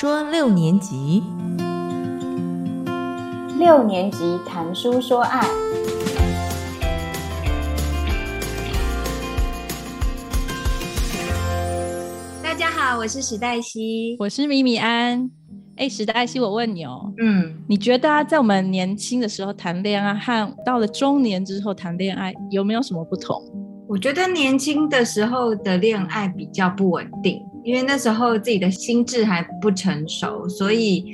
说六年级，六年级谈书说爱。大家好，我是史黛西，我是米米安。哎，史黛西，我问你哦，嗯，你觉得啊，在我们年轻的时候谈恋爱和到了中年之后谈恋爱有没有什么不同？我觉得年轻的时候的恋爱比较不稳定，因为那时候自己的心智还不成熟，所以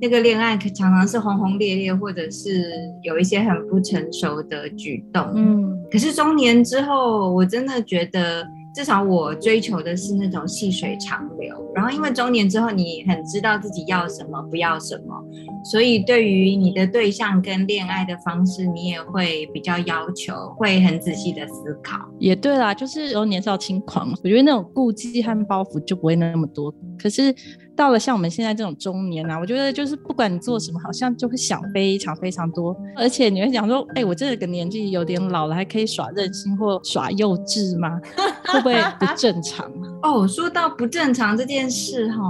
那个恋爱常常是轰轰烈烈，或者是有一些很不成熟的举动。嗯，可是中年之后，我真的觉得。至少我追求的是那种细水长流，然后因为中年之后，你很知道自己要什么，不要什么，所以对于你的对象跟恋爱的方式，你也会比较要求，会很仔细的思考。也对啦，就是有年少轻狂，我觉得那种顾忌和包袱就不会那么多。可是。到了像我们现在这种中年啊，我觉得就是不管你做什么，好像就会想非常非常多，而且你会想说，哎，我这个年纪有点老了，还可以耍任性或耍幼稚吗？会不会不正常？哦，说到不正常这件事哈，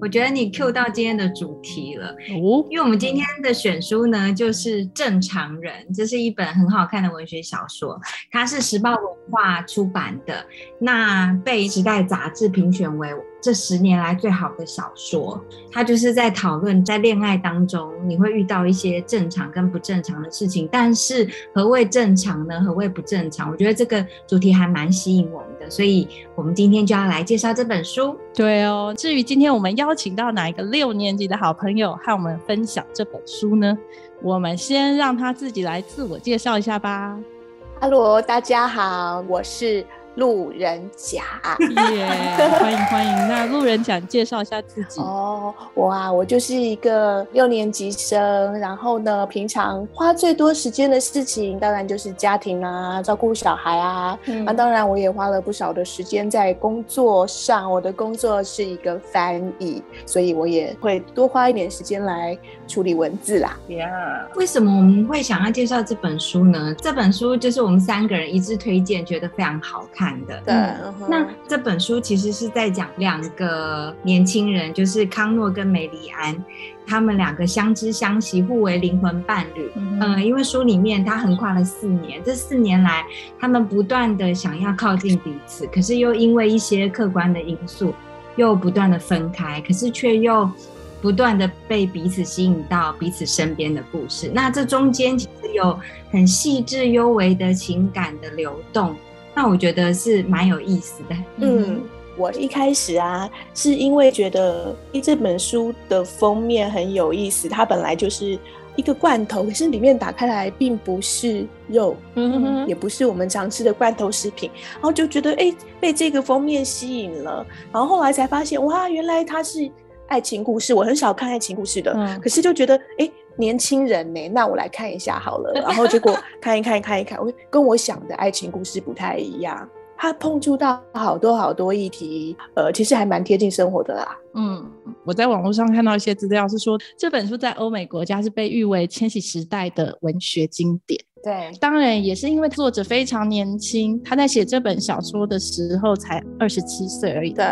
我觉得你 Q 到今天的主题了哦，因为我们今天的选书呢就是《正常人》，这是一本很好看的文学小说，它是时报文化出版的，那被时代杂志评选为。这十年来最好的小说，它就是在讨论在恋爱当中你会遇到一些正常跟不正常的事情，但是何谓正常呢？何谓不正常？我觉得这个主题还蛮吸引我们的，所以我们今天就要来介绍这本书。对哦，至于今天我们邀请到哪一个六年级的好朋友和我们分享这本书呢？我们先让他自己来自我介绍一下吧。哈喽，大家好，我是。路人甲，耶，欢迎欢迎。那路人甲介绍一下自己 哦。我啊，我就是一个六年级生，然后呢，平常花最多时间的事情，当然就是家庭啊，照顾小孩啊。那当然，我也花了不少的时间在工作上。我的工作是一个翻译，所以我也会多花一点时间来处理文字啦。呀，为什么我们会想要介绍这本书呢？这本书就是我们三个人一致推荐，觉得非常好看。看的，对。那这本书其实是在讲两个年轻人，就是康诺跟梅里安，他们两个相知相惜，互为灵魂伴侣。嗯，因为书里面他横跨了四年，这四年来他们不断的想要靠近彼此，可是又因为一些客观的因素，又不断的分开，可是却又不断的被彼此吸引到彼此身边的故事。那这中间其实有很细致幽微的情感的流动。那我觉得是蛮有意思的。嗯，我一开始啊，是因为觉得这本书的封面很有意思，它本来就是一个罐头，可是里面打开来并不是肉，嗯，也不是我们常吃的罐头食品，然后就觉得哎，被这个封面吸引了，然后后来才发现哇，原来它是爱情故事。我很少看爱情故事的，可是就觉得哎。年轻人呢？那我来看一下好了。然后结果看一看，看一看，我跟我想的爱情故事不太一样。他碰触到好多好多议题，呃，其实还蛮贴近生活的啦。嗯，我在网络上看到一些资料，是说这本书在欧美国家是被誉为千禧时代的文学经典。对，当然也是因为作者非常年轻，他在写这本小说的时候才二十七岁而已。对，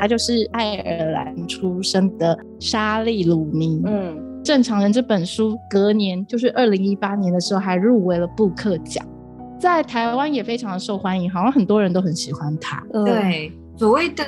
他就是爱尔兰出生的莎莉·鲁尼。嗯。正常人这本书隔年就是二零一八年的时候还入围了布克奖，在台湾也非常的受欢迎，好像很多人都很喜欢它。对，所谓的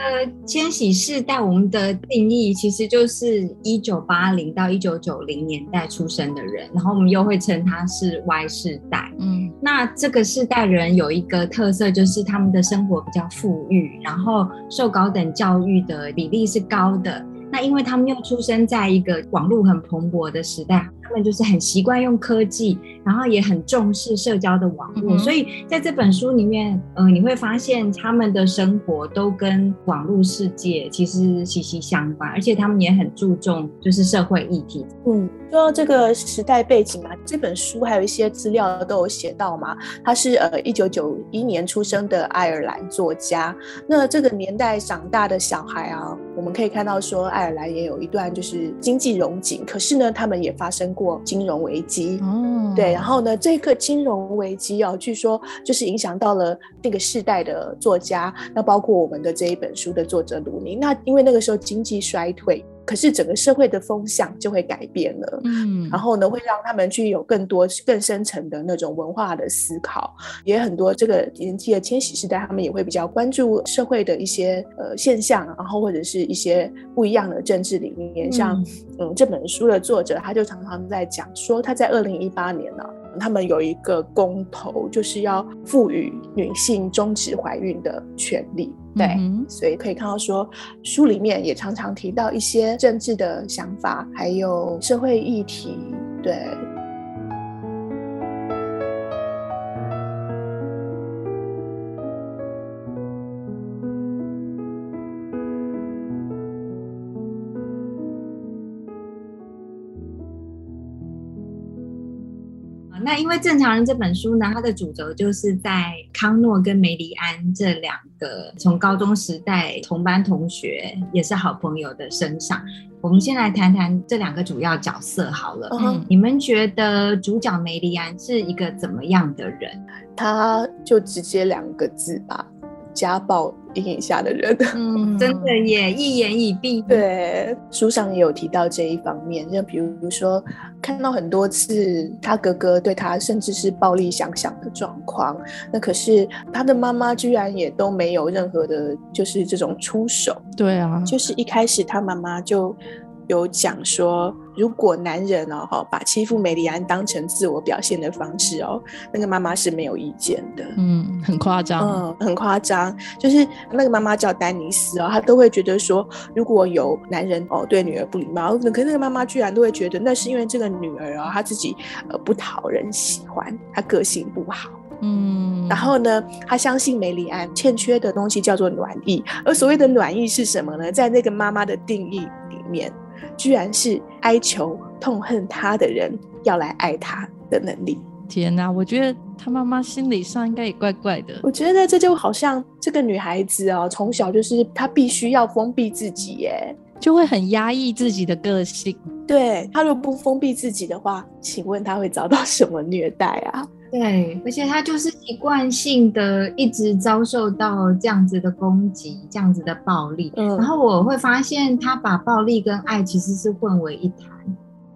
千禧世代，我们的定义其实就是一九八零到一九九零年代出生的人，然后我们又会称他是 Y 世代。嗯，那这个世代人有一个特色，就是他们的生活比较富裕，然后受高等教育的比例是高的。那因为他们又出生在一个网络很蓬勃的时代，他们就是很习惯用科技，然后也很重视社交的网络，所以在这本书里面，呃，你会发现他们的生活都跟网络世界其实息息相关，而且他们也很注重就是社会议题。嗯，说到这个时代背景嘛，这本书还有一些资料都有写到嘛，他是呃一九九一年出生的爱尔兰作家，那这个年代长大的小孩啊。我们可以看到，说爱尔兰也有一段就是经济融景，可是呢，他们也发生过金融危机。嗯，对，然后呢，这个金融危机哦，据说就是影响到了那个世代的作家，那包括我们的这一本书的作者鲁尼。那因为那个时候经济衰退。可是整个社会的风向就会改变了，嗯，然后呢，会让他们去有更多更深层的那种文化的思考，也很多这个年纪的千禧世代，他们也会比较关注社会的一些呃现象，然后或者是一些不一样的政治理念，像嗯这本书的作者他就常常在讲说，他在二零一八年呢。他们有一个公投，就是要赋予女性终止怀孕的权利。对，所以可以看到说，书里面也常常提到一些政治的想法，还有社会议题。对。那因为《正常人》这本书呢，它的主轴就是在康诺跟梅丽安这两个从高中时代同班同学，也是好朋友的身上。我们先来谈谈这两个主要角色好了。嗯，你们觉得主角梅丽安是一个怎么样的人？他就直接两个字吧。家暴阴影下的人，嗯，真的也一言以蔽。对，书上也有提到这一方面，就比如说看到很多次他哥哥对他甚至是暴力想想的状况，那可是他的妈妈居然也都没有任何的，就是这种出手。对啊，就是一开始他妈妈就。有讲说，如果男人哦哈把欺负梅里安当成自我表现的方式哦，那个妈妈是没有意见的。嗯，很夸张。嗯，很夸张。就是那个妈妈叫丹尼斯哦，她都会觉得说，如果有男人哦对女儿不礼貌，可那个妈妈居然都会觉得那是因为这个女儿哦她自己呃不讨人喜欢，她个性不好。嗯，然后呢，她相信梅里安欠缺的东西叫做暖意，而所谓的暖意是什么呢？在那个妈妈的定义里面。居然是哀求痛恨他的人要来爱他的能力。天哪，我觉得他妈妈心理上应该也怪怪的。我觉得这就好像这个女孩子哦，从小就是她必须要封闭自己，耶，就会很压抑自己的个性。对她如果不封闭自己的话，请问她会遭到什么虐待啊？对，而且他就是习惯性的一直遭受到这样子的攻击，这样子的暴力。嗯，然后我会发现他把暴力跟爱其实是混为一谈，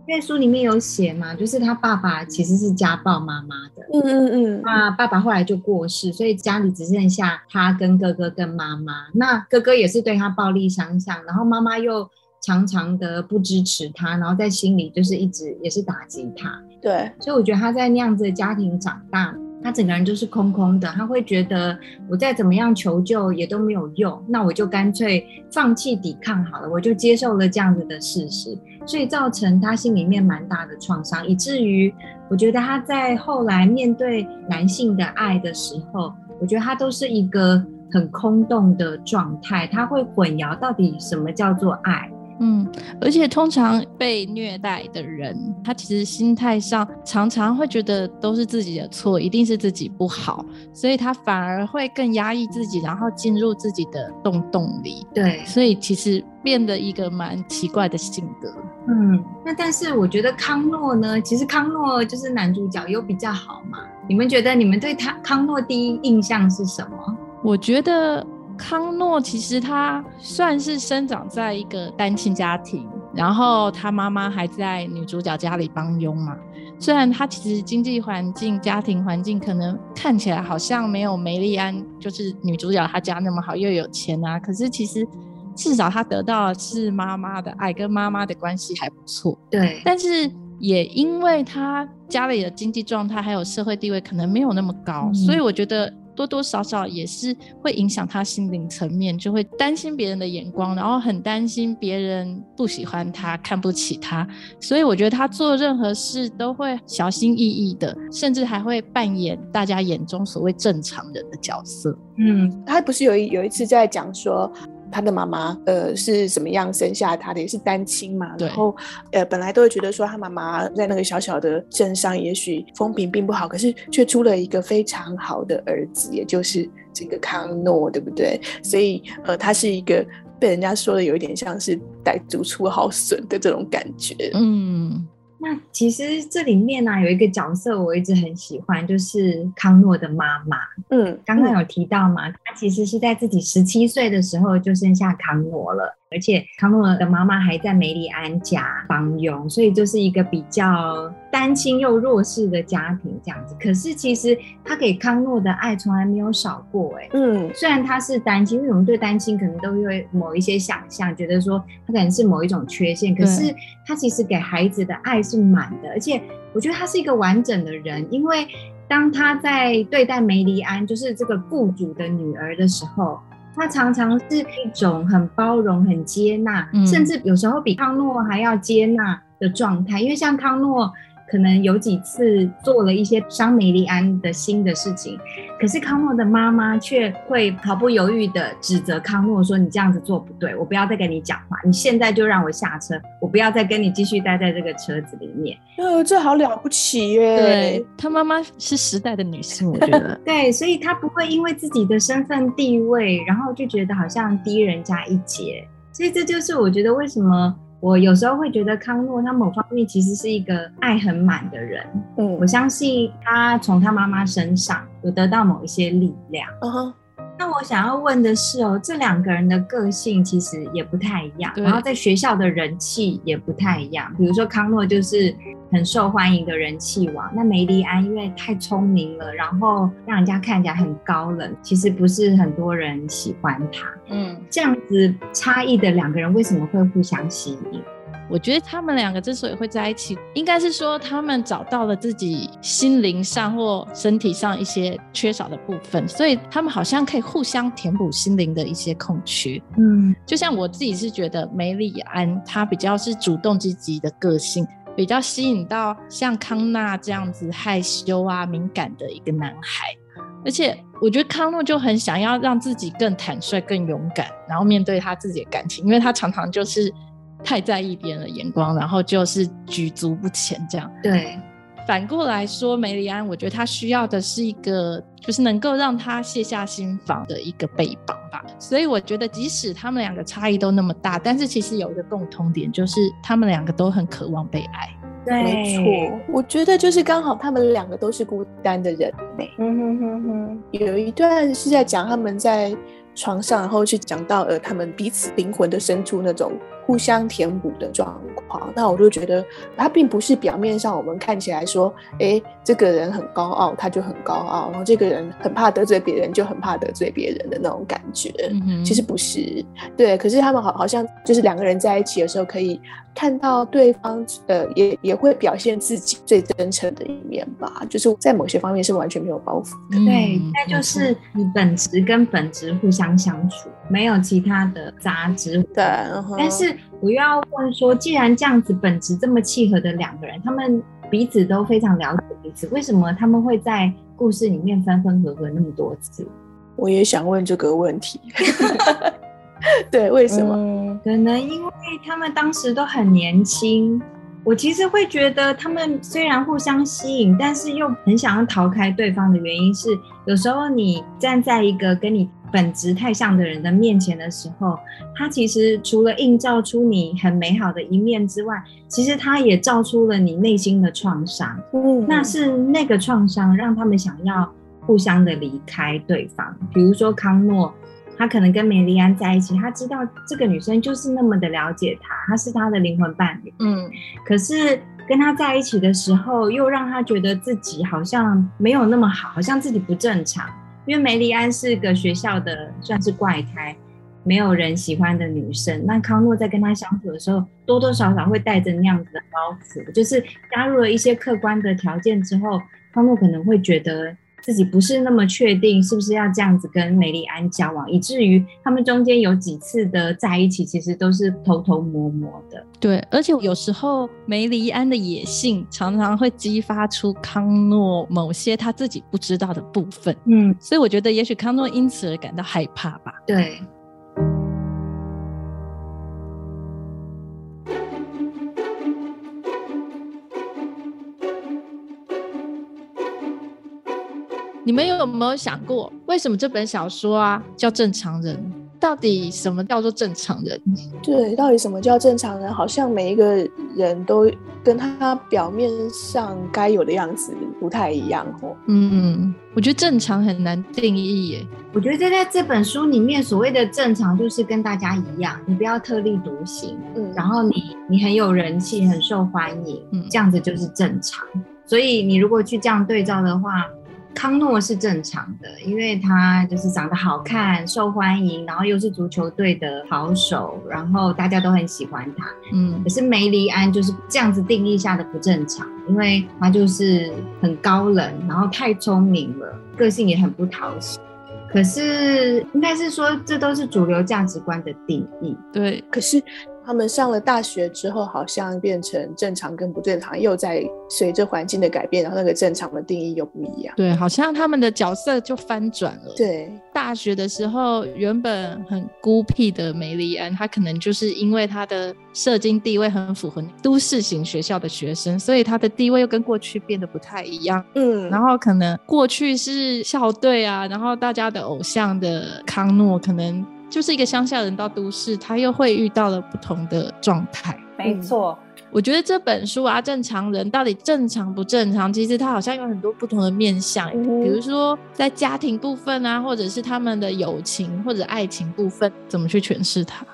因为书里面有写嘛，就是他爸爸其实是家暴妈妈的。嗯嗯嗯。那爸爸后来就过世，所以家里只剩下他跟哥哥跟妈妈。那哥哥也是对他暴力相向，然后妈妈又常常的不支持他，然后在心里就是一直也是打击他。对，所以我觉得他在那样子的家庭长大，他整个人就是空空的。他会觉得我再怎么样求救也都没有用，那我就干脆放弃抵抗好了，我就接受了这样子的事实，所以造成他心里面蛮大的创伤，以至于我觉得他在后来面对男性的爱的时候，我觉得他都是一个很空洞的状态，他会混淆到底什么叫做爱。嗯，而且通常被虐待的人，他其实心态上常常会觉得都是自己的错，一定是自己不好，所以他反而会更压抑自己，然后进入自己的洞洞里。对，所以其实变得一个蛮奇怪的性格。嗯，那但是我觉得康诺呢，其实康诺就是男主角又比较好嘛。你们觉得你们对他康诺第一印象是什么？我觉得。康诺其实他算是生长在一个单亲家庭，然后他妈妈还在女主角家里帮佣嘛。虽然他其实经济环境、家庭环境可能看起来好像没有梅丽安就是女主角她家那么好，又有钱啊，可是其实至少他得到的是妈妈的爱，跟妈妈的关系还不错。对，但是也因为他家里的经济状态还有社会地位可能没有那么高，所以我觉得。多多少少也是会影响他心灵层面，就会担心别人的眼光，然后很担心别人不喜欢他、看不起他，所以我觉得他做任何事都会小心翼翼的，甚至还会扮演大家眼中所谓正常人的角色。嗯，他不是有一有一次在讲说。他的妈妈，呃，是怎么样生下他的？也是单亲嘛。然后，呃，本来都会觉得说他妈妈在那个小小的镇上，也许风评并不好，可是却出了一个非常好的儿子，也就是这个康诺，对不对？所以，呃，他是一个被人家说的有一点像是歹族出好笋的这种感觉。嗯。那其实这里面呢有一个角色我一直很喜欢，就是康诺的妈妈。嗯，刚刚有提到嘛，她其实是在自己十七岁的时候就生下康诺了。而且康诺的妈妈还在梅里安家帮佣，所以就是一个比较单亲又弱势的家庭这样子。可是其实他给康诺的爱从来没有少过，哎，嗯，虽然他是单亲，因为我们对单亲可能都会某一些想象，觉得说他可能是某一种缺陷，可是他其实给孩子的爱是满的，而且我觉得他是一个完整的人，因为当他在对待梅里安，就是这个雇主的女儿的时候。他常常是一种很包容、很接纳，甚至有时候比康诺还要接纳的状态，因为像康诺。可能有几次做了一些伤梅丽安的心的事情，可是康诺的妈妈却会毫不犹豫的指责康诺说：“你这样子做不对，我不要再跟你讲话，你现在就让我下车，我不要再跟你继续待在这个车子里面。”呃，这好了不起耶！对他妈妈是时代的女性，我觉得对，所以她不会因为自己的身份地位，然后就觉得好像低人家一截，所以这就是我觉得为什么。我有时候会觉得康诺他某方面其实是一个爱很满的人，嗯，我相信他从他妈妈身上有得到某一些力量。那我想要问的是哦，这两个人的个性其实也不太一样，然后在学校的人气也不太一样。比如说康诺就是很受欢迎的人气王，那梅丽安因为太聪明了，然后让人家看起来很高冷，其实不是很多人喜欢他。嗯，这样子差异的两个人为什么会互相吸引？我觉得他们两个之所以会在一起，应该是说他们找到了自己心灵上或身体上一些缺少的部分，所以他们好像可以互相填补心灵的一些空缺。嗯，就像我自己是觉得梅里安他比较是主动积极的个性，比较吸引到像康纳这样子害羞啊敏感的一个男孩，而且我觉得康诺就很想要让自己更坦率、更勇敢，然后面对他自己的感情，因为他常常就是。太在意别人的眼光，然后就是举足不前这样。对，反过来说，梅里安，我觉得他需要的是一个，就是能够让他卸下心防的一个背膀吧。所以我觉得，即使他们两个差异都那么大，但是其实有一个共通点，就是他们两个都很渴望被爱。没错，我觉得就是刚好他们两个都是孤单的人。嗯哼哼哼，有一段是在讲他们在床上，然后去讲到了，他们彼此灵魂的深处那种。互相填补的状况，那我就觉得他并不是表面上我们看起来说，哎，这个人很高傲，他就很高傲，然后这个人很怕得罪别人，就很怕得罪别人的那种感觉。其实不是，对。可是他们好好像就是两个人在一起的时候，可以看到对方，呃，也也会表现自己最真诚的一面吧。就是在某些方面是完全没有包袱的。对，那就是本质跟本质互相相处，没有其他的杂质。对，但是。我又要问说，既然这样子本质这么契合的两个人，他们彼此都非常了解彼此，为什么他们会在故事里面分分合合那么多次？我也想问这个问题。对，为什么？可能因为他们当时都很年轻。我其实会觉得，他们虽然互相吸引，但是又很想要逃开对方的原因是，有时候你站在一个跟你本质太像的人的面前的时候，他其实除了映照出你很美好的一面之外，其实他也照出了你内心的创伤。嗯，那是那个创伤让他们想要互相的离开对方。比如说康诺。他可能跟梅丽安在一起，他知道这个女生就是那么的了解他，她是他的灵魂伴侣。嗯，可是跟他在一起的时候，又让他觉得自己好像没有那么好，好像自己不正常。因为梅丽安是个学校的算是怪胎，没有人喜欢的女生。那康诺在跟她相处的时候，多多少少会带着那样子的包袱，就是加入了一些客观的条件之后，康诺可能会觉得。自己不是那么确定是不是要这样子跟梅丽安交往，以至于他们中间有几次的在一起，其实都是偷偷摸摸的。对，而且有时候梅丽安的野性常常会激发出康诺某些他自己不知道的部分。嗯，所以我觉得也许康诺因此而感到害怕吧。对。你们有没有想过，为什么这本小说啊叫《正常人》？到底什么叫做正常人？对，到底什么叫正常人？好像每一个人都跟他表面上该有的样子不太一样哦。嗯，我觉得正常很难定义耶。我觉得在这本书里面，所谓的正常就是跟大家一样，你不要特立独行，嗯，然后你你很有人气，很受欢迎，嗯，这样子就是正常。所以你如果去这样对照的话。康诺是正常的，因为他就是长得好看、受欢迎，然后又是足球队的好手，然后大家都很喜欢他。嗯，可是梅丽安就是这样子定义下的不正常，因为他就是很高冷，然后太聪明了，个性也很不讨喜。可是应该是说，这都是主流价值观的定义。对，可是。他们上了大学之后，好像变成正常跟不正常，又在随着环境的改变，然后那个正常的定义又不一样。对，好像他们的角色就翻转了。对，大学的时候原本很孤僻的梅丽安，她可能就是因为她的社经地位很符合都市型学校的学生，所以她的地位又跟过去变得不太一样。嗯，然后可能过去是校队啊，然后大家的偶像的康诺可能。就是一个乡下人到都市，他又会遇到了不同的状态。没错，我觉得这本书啊，正常人到底正常不正常？其实他好像有很多不同的面相，比如说在家庭部分啊，或者是他们的友情或者爱情部分，怎么去诠释它？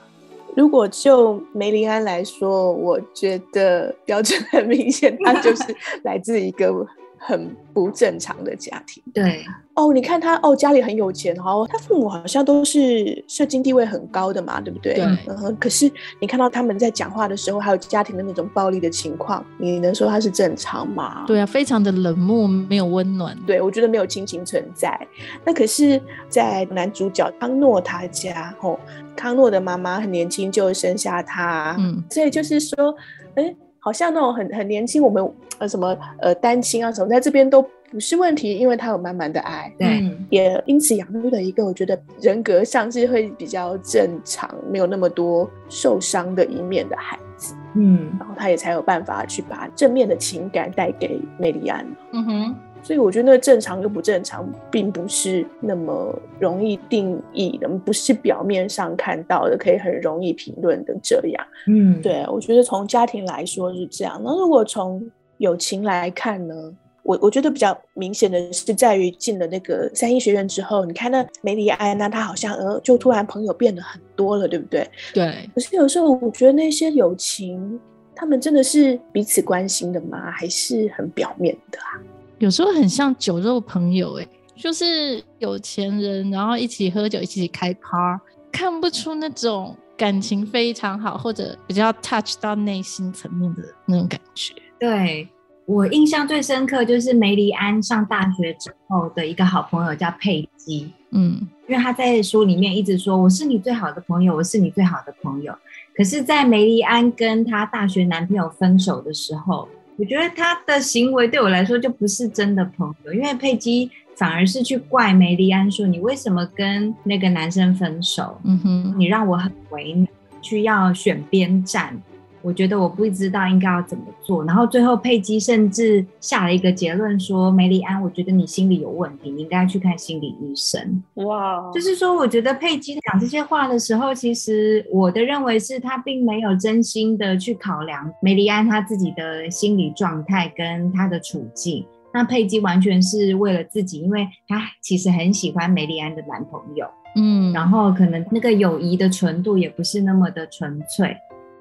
如果就梅林安来说，我觉得标准很明显，他就是来自一个。很不正常的家庭，对哦，你看他哦，家里很有钱哦，他父母好像都是社经地位很高的嘛，对不对？对。嗯，可是你看到他们在讲话的时候，还有家庭的那种暴力的情况，你能说他是正常吗？对啊，非常的冷漠，没有温暖。对，我觉得没有亲情存在。那可是，在男主角康诺他家，哦，康诺的妈妈很年轻就生下他，嗯，所以就是说，哎。好像那种很很年轻，我们呃什么呃单亲啊什么，在这边都不是问题，因为他有满满的爱，对，也因此养育了一个我觉得人格上是会比较正常，没有那么多受伤的一面的孩子，嗯，然后他也才有办法去把正面的情感带给梅丽安，嗯哼。所以我觉得那个正常跟不正常，并不是那么容易定义的，不是表面上看到的可以很容易评论的这样。嗯，对，我觉得从家庭来说是这样。那如果从友情来看呢？我我觉得比较明显的是在于进了那个三一学院之后，你看那梅里安，那她好像呃就突然朋友变得很多了，对不对？对。可是有时候我觉得那些友情，他们真的是彼此关心的吗？还是很表面的啊？有时候很像酒肉朋友，哎，就是有钱人，然后一起喝酒，一起开趴，看不出那种感情非常好，或者比较 touch 到内心层面的那种感觉。对我印象最深刻就是梅丽安上大学之后的一个好朋友叫佩姬，嗯，因为他在书里面一直说我是你最好的朋友，我是你最好的朋友。可是，在梅丽安跟她大学男朋友分手的时候。我觉得他的行为对我来说就不是真的朋友，因为佩姬反而是去怪梅丽安说：“你为什么跟那个男生分手？嗯哼，你让我很为难，需要选边站。”我觉得我不知道应该要怎么做，然后最后佩姬甚至下了一个结论说：“梅丽安，我觉得你心理有问题，你应该去看心理医生。”哇，就是说，我觉得佩姬讲这些话的时候，其实我的认为是她并没有真心的去考量梅丽安她自己的心理状态跟她的处境。那佩姬完全是为了自己，因为她其实很喜欢梅丽安的男朋友，嗯，然后可能那个友谊的纯度也不是那么的纯粹。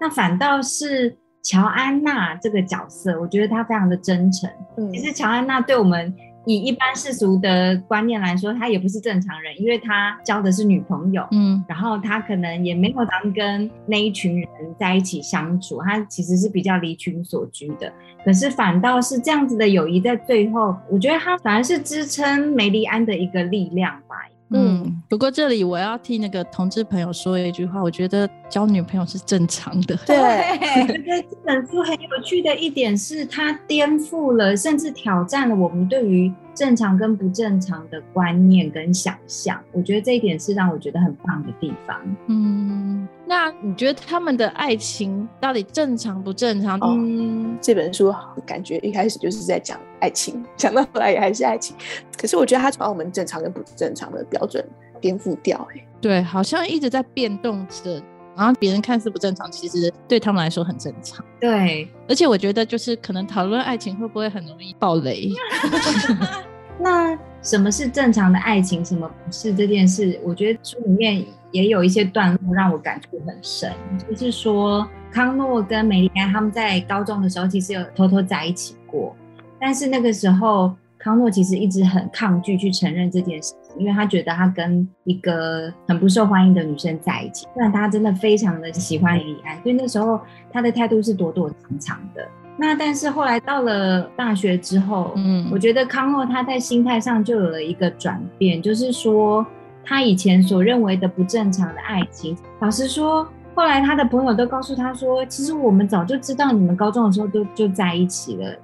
那反倒是乔安娜这个角色，我觉得她非常的真诚。嗯其实乔安娜对我们以一般世俗的观念来说，她也不是正常人，因为她交的是女朋友，嗯，然后她可能也没有常跟那一群人在一起相处，她其实是比较离群所居的。可是反倒是这样子的友谊，在最后，我觉得她反而是支撑梅丽安的一个力量吧。嗯，不过这里我要替那个同志朋友说一句话，我觉得交女朋友是正常的。对，我觉得这本书很有趣的一点是，它颠覆了，甚至挑战了我们对于正常跟不正常的观念跟想象。我觉得这一点是让我觉得很棒的地方。嗯。那你觉得他们的爱情到底正常不正常？嗯，这本书感觉一开始就是在讲爱情，讲到后来也还是爱情。可是我觉得他把我们正常跟不正常的标准颠覆掉。哎，对，好像一直在变动着，然后别人看似不正常，其实对他们来说很正常。对，而且我觉得就是可能讨论爱情会不会很容易爆雷？那什么是正常的爱情，什么不是这件事？我觉得书里面也有一些段落让我感触很深，就是说康诺跟梅丽安他们在高中的时候其实有偷偷在一起过，但是那个时候康诺其实一直很抗拒去承认这件事情，因为他觉得他跟一个很不受欢迎的女生在一起，虽然他真的非常的喜欢李安，所以那时候他的态度是躲躲藏藏的。那但是后来到了大学之后，嗯，我觉得康诺他在心态上就有了一个转变，就是说他以前所认为的不正常的爱情，老实说，后来他的朋友都告诉他说，其实我们早就知道你们高中的时候都就在一起了。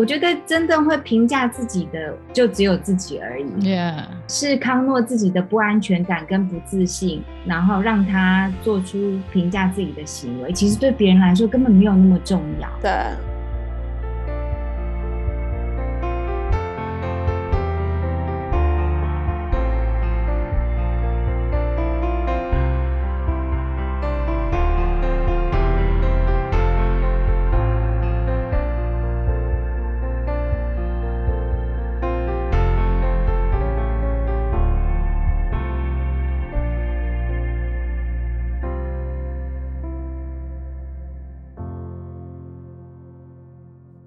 我觉得真正会评价自己的就只有自己而已。Yeah，是康诺自己的不安全感跟不自信，然后让他做出评价自己的行为，其实对别人来说根本没有那么重要。对。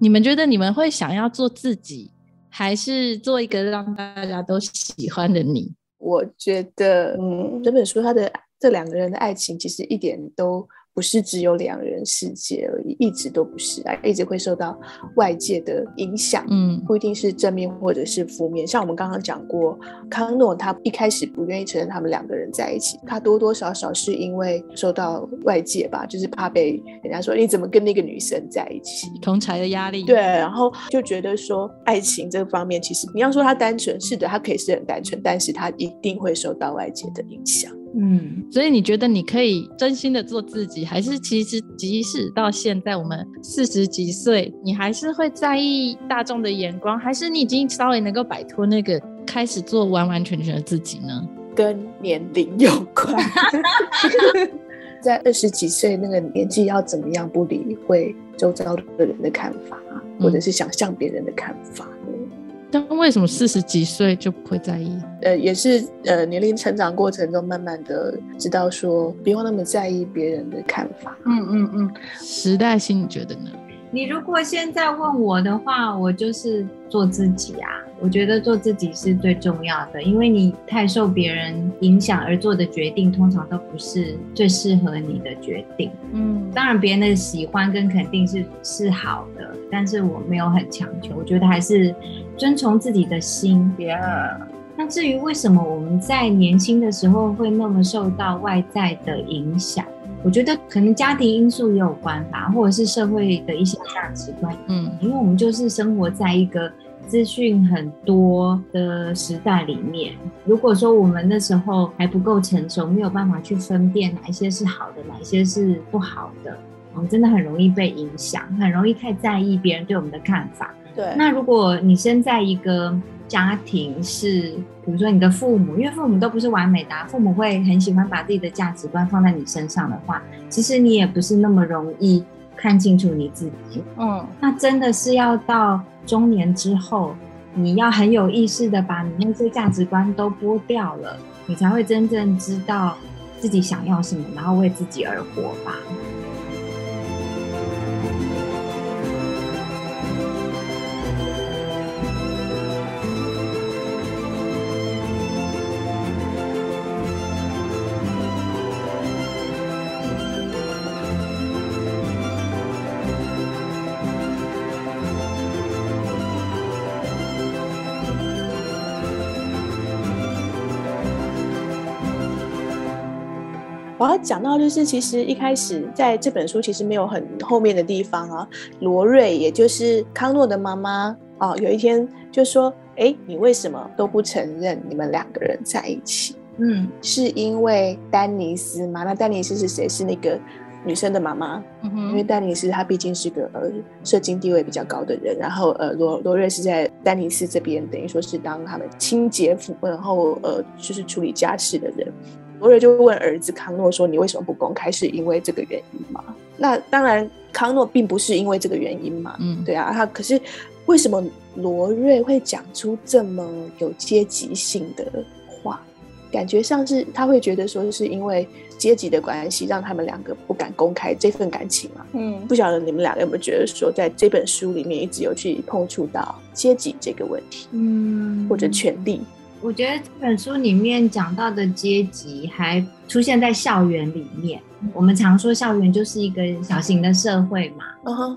你们觉得你们会想要做自己，还是做一个让大家都喜欢的你？我觉得，嗯，这本书它的这两个人的爱情其实一点都。不是只有两人世界而已，一直都不是啊，一直会受到外界的影响，嗯，不一定是正面或者是负面。像我们刚刚讲过，康诺他一开始不愿意承认他们两个人在一起，他多多少少是因为受到外界吧，就是怕被人家说你怎么跟那个女生在一起，同才的压力。对，然后就觉得说爱情这方面，其实你要说他单纯，是的，他可以是很单纯，但是他一定会受到外界的影响。嗯，所以你觉得你可以真心的做自己，还是其实即使到现在我们四十几岁，你还是会在意大众的眼光，还是你已经稍微能够摆脱那个，开始做完完全全的自己呢？跟年龄有关，在二十几岁那个年纪要怎么样不理会周遭的人的看法，或者是想象别人的看法？但为什么四十几岁就不会在意？呃，也是呃，年龄成长过程中，慢慢的知道说，不用那么在意别人的看法。嗯嗯嗯。时代性，你觉得呢？你如果现在问我的话，我就是做自己啊。我觉得做自己是最重要的，因为你太受别人影响而做的决定，通常都不是最适合你的决定。嗯，当然别人的喜欢跟肯定是是好的，但是我没有很强求。我觉得还是遵从自己的心。那至于为什么我们在年轻的时候会那么受到外在的影响？我觉得可能家庭因素也有关吧，或者是社会的一些价值观。嗯，因为我们就是生活在一个资讯很多的时代里面。如果说我们那时候还不够成熟，没有办法去分辨哪一些是好的，哪一些是不好的，我们真的很容易被影响，很容易太在意别人对我们的看法。对，那如果你生在一个。家庭是，比如说你的父母，因为父母都不是完美的，父母会很喜欢把自己的价值观放在你身上的话，其实你也不是那么容易看清楚你自己。嗯，那真的是要到中年之后，你要很有意识的把你那些价值观都剥掉了，你才会真正知道自己想要什么，然后为自己而活吧。我要讲到就是，其实一开始在这本书其实没有很后面的地方啊。罗瑞，也就是康诺的妈妈啊，有一天就说：“哎，你为什么都不承认你们两个人在一起？”嗯，是因为丹尼斯吗？那丹尼斯是谁？是那个女生的妈妈，因为丹尼斯他毕竟是个呃社经地位比较高的人，然后呃罗罗瑞是在丹尼斯这边等于说是当他们清洁妇，然后呃就是处理家事的人。罗瑞就问儿子康诺说：“你为什么不公开？是因为这个原因吗？”那当然，康诺并不是因为这个原因嘛。嗯，对啊，他可是为什么罗瑞会讲出这么有阶级性的话？感觉像是他会觉得说，是因为阶级的关系，让他们两个不敢公开这份感情嘛。嗯，不晓得你们两个有没有觉得说，在这本书里面一直有去碰触到阶级这个问题，嗯，或者权力。我觉得这本书里面讲到的阶级还出现在校园里面。我们常说校园就是一个小型的社会嘛。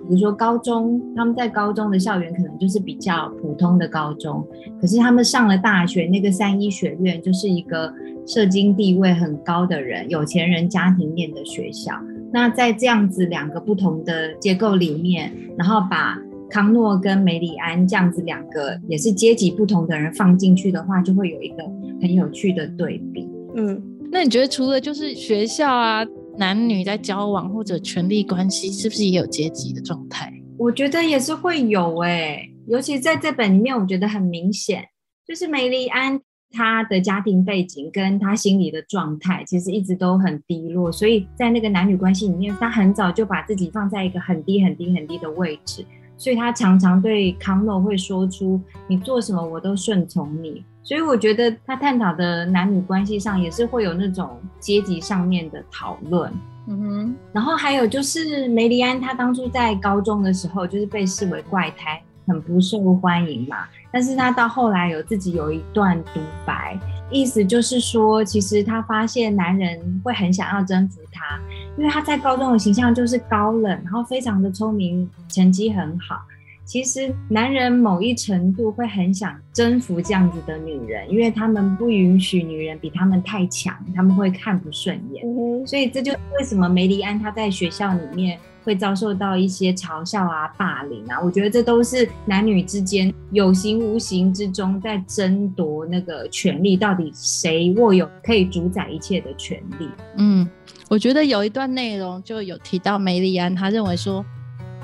比如说高中，他们在高中的校园可能就是比较普通的高中，可是他们上了大学，那个三一学院就是一个社经地位很高的人、有钱人家庭念的学校。那在这样子两个不同的结构里面，然后把。康诺跟梅里安这样子两个也是阶级不同的人放进去的话，就会有一个很有趣的对比。嗯，那你觉得除了就是学校啊，男女在交往或者权力关系，是不是也有阶级的状态？我觉得也是会有诶，尤其在这本里面，我觉得很明显，就是梅里安他的家庭背景跟他心理的状态，其实一直都很低落，所以在那个男女关系里面，他很早就把自己放在一个很低很低很低的位置。所以他常常对康诺会说出：“你做什么我都顺从你。”所以我觉得他探讨的男女关系上也是会有那种阶级上面的讨论。嗯哼。然后还有就是梅丽安，她当初在高中的时候就是被视为怪胎，很不受欢迎嘛。但是她到后来有自己有一段独白。意思就是说，其实她发现男人会很想要征服她，因为她在高中的形象就是高冷，然后非常的聪明，成绩很好。其实男人某一程度会很想征服这样子的女人，因为他们不允许女人比他们太强，他们会看不顺眼。所以这就是为什么梅丽安她在学校里面。会遭受到一些嘲笑啊、霸凌啊，我觉得这都是男女之间有形无形之中在争夺那个权利，到底谁握有可以主宰一切的权利？嗯，我觉得有一段内容就有提到梅丽安，他认为说，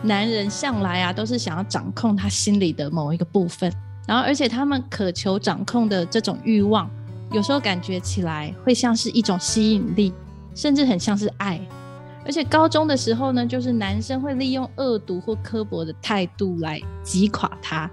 男人向来啊都是想要掌控他心里的某一个部分，然后而且他们渴求掌控的这种欲望，有时候感觉起来会像是一种吸引力，甚至很像是爱。而且高中的时候呢，就是男生会利用恶毒或刻薄的态度来击垮他，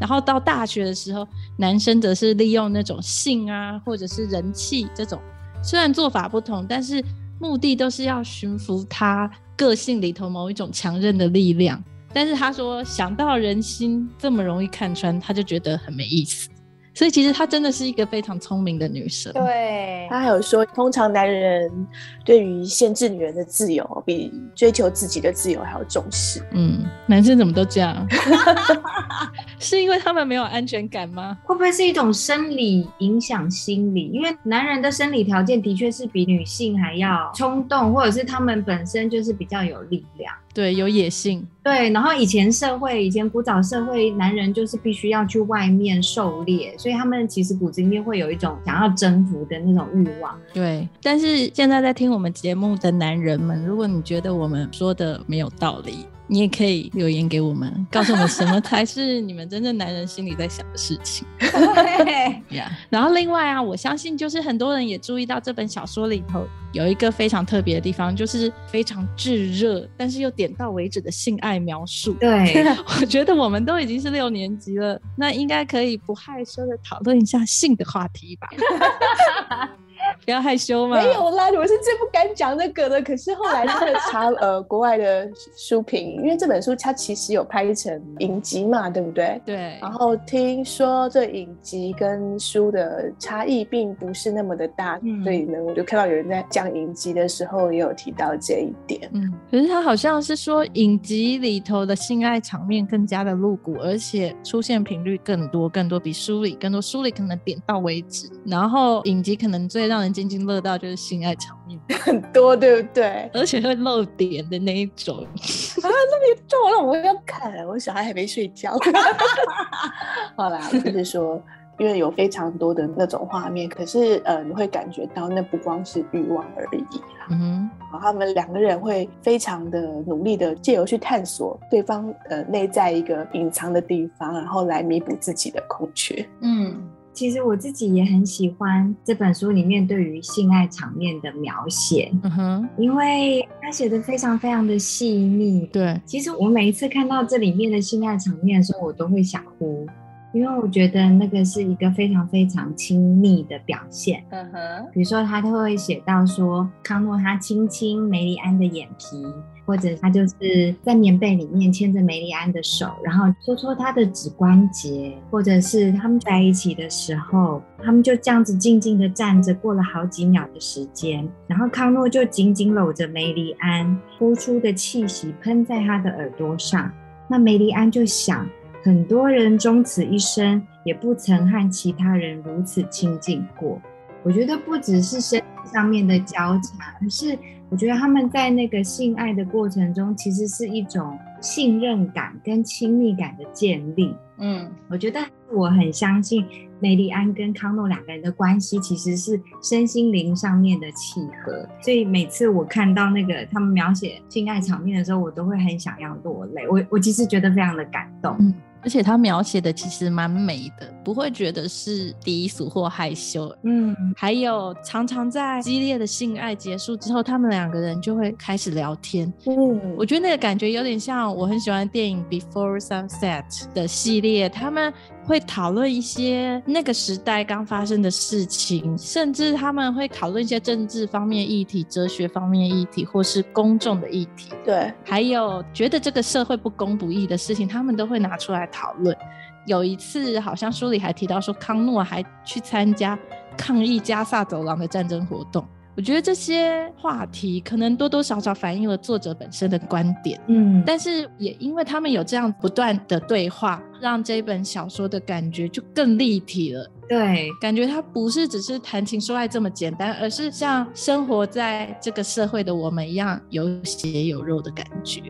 然后到大学的时候，男生则是利用那种性啊，或者是人气这种，虽然做法不同，但是目的都是要驯服他个性里头某一种强韧的力量。但是他说，想到人心这么容易看穿，他就觉得很没意思。所以其实她真的是一个非常聪明的女生。对，她还有说，通常男人对于限制女人的自由，比追求自己的自由还要重视。嗯，男生怎么都这样？是因为他们没有安全感吗？会不会是一种生理影响心理？因为男人的生理条件的确是比女性还要冲动，或者是他们本身就是比较有力量。对，有野性。对，然后以前社会，以前古早社会，男人就是必须要去外面狩猎，所以他们其实骨子里面会有一种想要征服的那种欲望。对，但是现在在听我们节目的男人们，如果你觉得我们说的没有道理。你也可以留言给我们，告诉我们什么才是你们真正男人心里在想的事情。对呀，然后另外啊，我相信就是很多人也注意到这本小说里头有一个非常特别的地方，就是非常炙热，但是又点到为止的性爱描述。对，我觉得我们都已经是六年级了，那应该可以不害羞的讨论一下性的话题吧。不要害羞嘛！没有啦，我是最不敢讲那个的。可是后来真的查呃国外的书评，因为这本书它其实有拍成影集嘛，对不对？对。然后听说这影集跟书的差异并不是那么的大，所以呢，我就看到有人在讲影集的时候也有提到这一点。嗯，可是他好像是说影集里头的性爱场面更加的露骨，而且出现频率更多更多，比书里更多。书里可能点到为止，然后影集可能最让人。津津乐道就是性爱场面 很多，对不对？而且会露点的那一种啊，那么重，了我要看。我小孩还没睡觉。好啦，就是说，因为有非常多的那种画面，可是呃，你会感觉到那不光是欲望而已啦。嗯，然后他们两个人会非常的努力的借由去探索对方呃内在一个隐藏的地方，然后来弥补自己的空缺。嗯。其实我自己也很喜欢这本书里面对于性爱场面的描写，嗯哼，因为他写的非常非常的细腻。对，其实我每一次看到这里面的性爱场面的时候，我都会想哭，因为我觉得那个是一个非常非常亲密的表现。嗯哼，比如说他都会写到说，康诺他亲亲梅丽安的眼皮。或者他就是在棉被里面牵着梅丽安的手，然后搓搓他的指关节，或者是他们在一起的时候，他们就这样子静静的站着，过了好几秒的时间，然后康诺就紧紧搂着梅丽安，呼出的气息喷在他的耳朵上，那梅丽安就想，很多人终此一生也不曾和其他人如此亲近过。我觉得不只是身体上面的交叉，而是。我觉得他们在那个性爱的过程中，其实是一种信任感跟亲密感的建立。嗯，我觉得我很相信梅丽安跟康诺两个人的关系其实是身心灵上面的契合。所以每次我看到那个他们描写性爱场面的时候，我都会很想要落泪。我我其实觉得非常的感动。而且他描写的其实蛮美的，不会觉得是低俗或害羞。嗯，还有常常在激烈的性爱结束之后，他们两个人就会开始聊天。嗯，我觉得那个感觉有点像我很喜欢电影《Before Sunset》的系列，他们。会讨论一些那个时代刚发生的事情，甚至他们会讨论一些政治方面议题、哲学方面议题，或是公众的议题。对，还有觉得这个社会不公不义的事情，他们都会拿出来讨论。有一次，好像书里还提到说，康诺还去参加抗议加萨走廊的战争活动。我觉得这些话题可能多多少少反映了作者本身的观点，嗯，但是也因为他们有这样不断的对话，让这本小说的感觉就更立体了。对，感觉它不是只是谈情说爱这么简单，而是像生活在这个社会的我们一样有血有肉的感觉。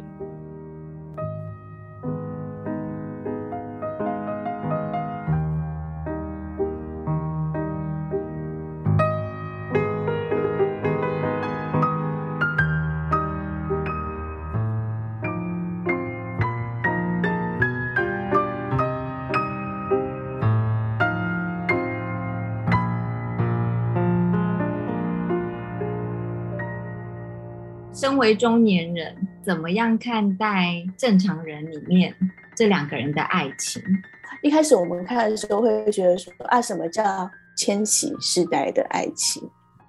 为中年人，怎么样看待正常人里面这两个人的爱情？一开始我们看的时候会觉得说啊，什么叫千禧世代的爱情？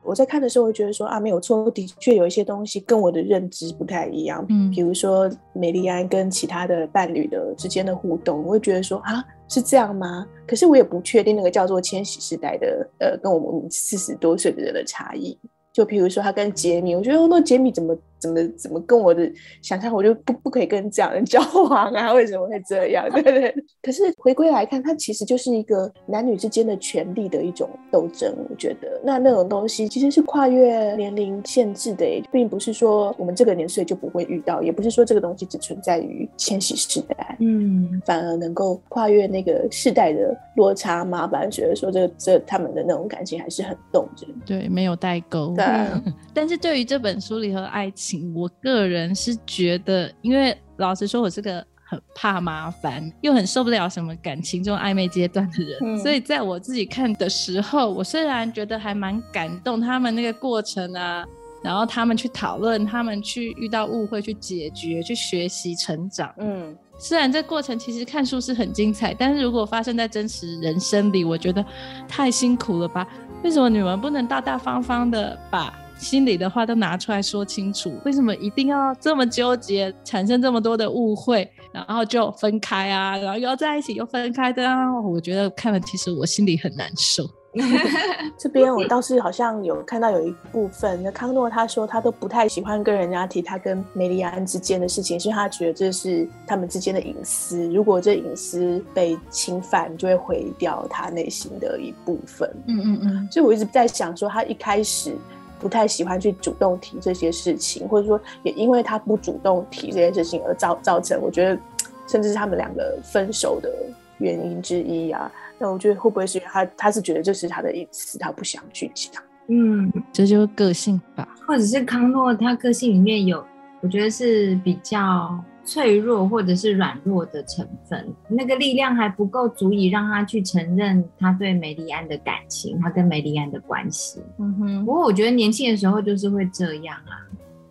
我在看的时候会觉得说啊，没有错，的确有一些东西跟我的认知不太一样。嗯，比如说美丽安跟其他的伴侣的之间的互动，我会觉得说啊，是这样吗？可是我也不确定那个叫做千禧世代的，呃，跟我们四十多岁的人的差异。就比如说他跟杰米，我觉得那杰米怎么？怎么怎么跟我的想象，我就不不可以跟这样人 交往啊？为什么会这样？对不对？可是回归来看，它其实就是一个男女之间的权利的一种斗争。我觉得那那种东西其实是跨越年龄限制的，并不是说我们这个年岁就不会遇到，也不是说这个东西只存在于千禧世代，嗯，反而能够跨越那个世代的落差嘛。反正觉得说这这他们的那种感情还是很动人，对，没有代沟。对，但是对于这本书里和爱情。我个人是觉得，因为老实说，我是个很怕麻烦，又很受不了什么感情这种暧昧阶段的人，所以在我自己看的时候，我虽然觉得还蛮感动，他们那个过程啊，然后他们去讨论，他们去遇到误会去解决，去学习成长，嗯，虽然这过程其实看书是很精彩，但是如果发生在真实人生里，我觉得太辛苦了吧？为什么你们不能大大方方的把？心里的话都拿出来说清楚，为什么一定要这么纠结，产生这么多的误会，然后就分开啊，然后又要在一起又分开的啊？我觉得看了其实我心里很难受。这边我倒是好像有看到有一部分，那康诺他说他都不太喜欢跟人家提他跟梅丽安之间的事情，是他觉得这是他们之间的隐私，如果这隐私被侵犯，就会毁掉他内心的一部分。嗯嗯嗯，所以我一直在想说，他一开始。不太喜欢去主动提这些事情，或者说也因为他不主动提这件事情而造造成，我觉得甚至是他们两个分手的原因之一啊。那我觉得会不会是因为他他是觉得这是他的隐私，他不想去讲？嗯，这就是个性吧，或者是康诺他个性里面有，我觉得是比较脆弱或者是软弱的成分，那个力量还不够足以让他去承认他对梅丽安的感情，他跟梅丽安的关系。嗯哼，不过我觉得年轻的时候就是会这样啊，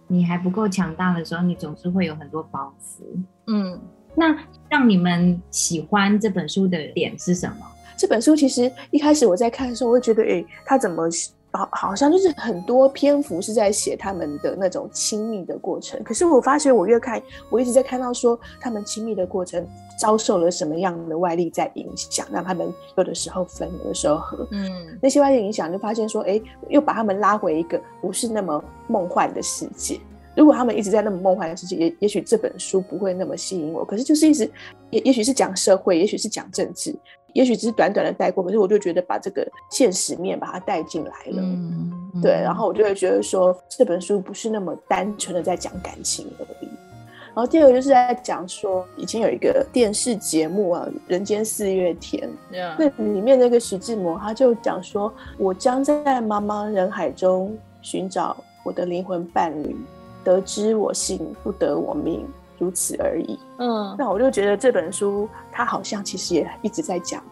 你还不够强大的时候，你总是会有很多包袱。嗯，那让你们喜欢这本书的点是什么？这本书其实一开始我在看的时候，我会觉得，哎，他怎么？好，好像就是很多篇幅是在写他们的那种亲密的过程。可是我发觉，我越看，我一直在看到说他们亲密的过程遭受了什么样的外力在影响，让他们有的时候分，有的时候合。嗯，那些外力影响，就发现说，哎，又把他们拉回一个不是那么梦幻的世界。如果他们一直在那么梦幻的世界，也也许这本书不会那么吸引我。可是就是一直，也也许是讲社会，也许是讲政治。也许只是短短的带过，可是我就觉得把这个现实面把它带进来了，对，然后我就会觉得说这本书不是那么单纯的在讲感情而已。然后第二个就是在讲说，以前有一个电视节目啊，《人间四月天》，那里面那个徐志摩他就讲说，我将在茫茫人海中寻找我的灵魂伴侣，得知我幸不得我命。如此而已。嗯，那我就觉得这本书，它好像其实也一直在讲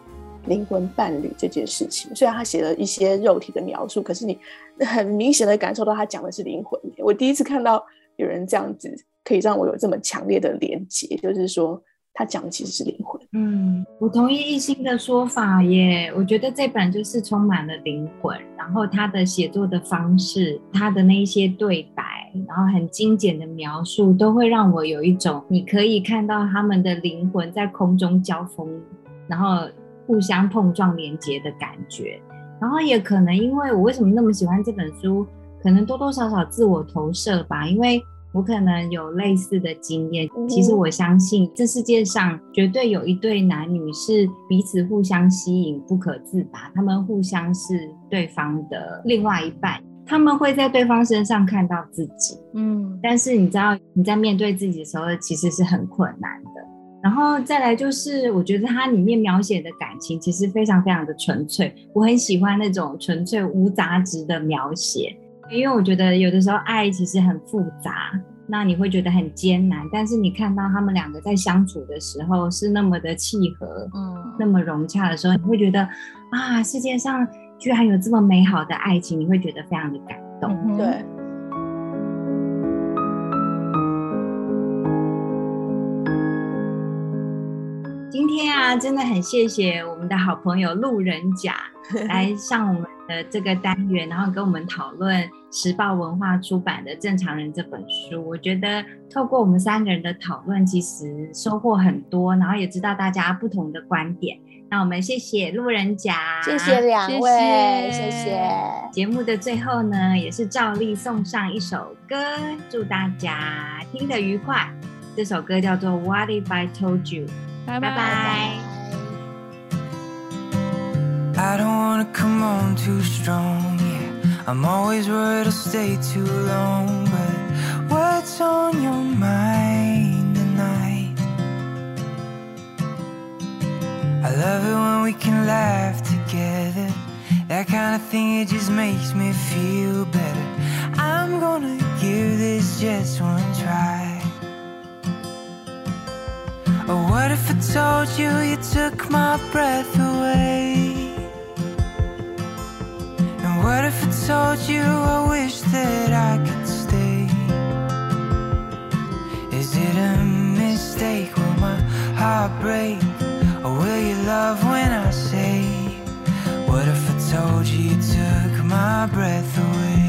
灵魂伴侣这件事情。虽然他写了一些肉体的描述，可是你 很明显的感受到他讲的是灵魂。我第一次看到有人这样子，可以让我有这么强烈的连接，就是说。他讲的其实是灵魂。嗯，我同意一心的说法耶。我觉得这本就是充满了灵魂，然后他的写作的方式，他的那一些对白，然后很精简的描述，都会让我有一种你可以看到他们的灵魂在空中交锋，然后互相碰撞连接的感觉。然后也可能因为我为什么那么喜欢这本书，可能多多少少自我投射吧，因为。我可能有类似的经验。其实我相信，这世界上绝对有一对男女是彼此互相吸引、不可自拔。他们互相是对方的另外一半，他们会在对方身上看到自己。嗯，但是你知道，你在面对自己的时候，其实是很困难的。然后再来就是，我觉得它里面描写的感情其实非常非常的纯粹。我很喜欢那种纯粹无杂质的描写。因为我觉得有的时候爱其实很复杂，那你会觉得很艰难。但是你看到他们两个在相处的时候是那么的契合，嗯，那么融洽的时候，你会觉得啊，世界上居然有这么美好的爱情，你会觉得非常的感动。对。今天啊，真的很谢谢我们的好朋友路人甲 来上我们的这个单元，然后跟我们讨论时报文化出版的《正常人》这本书。我觉得透过我们三个人的讨论，其实收获很多，然后也知道大家不同的观点。那我们谢谢路人甲，谢谢两位，谢谢。节目的最后呢，也是照例送上一首歌，祝大家听得愉快。这首歌叫做《What If I Told You》。拜拜。I don't wanna come on too strong, yeah. I'm always worried I'll stay too long, but what's on your mind tonight? I love it when we can laugh together. That kind of thing, it just makes me feel better. I'm gonna give this just one try. Or what if I told you you took my breath away? And what if I told you I wish that I could stay? Is it a mistake? Will my heart break? Or will you love when I say? What if I told you you took my breath away?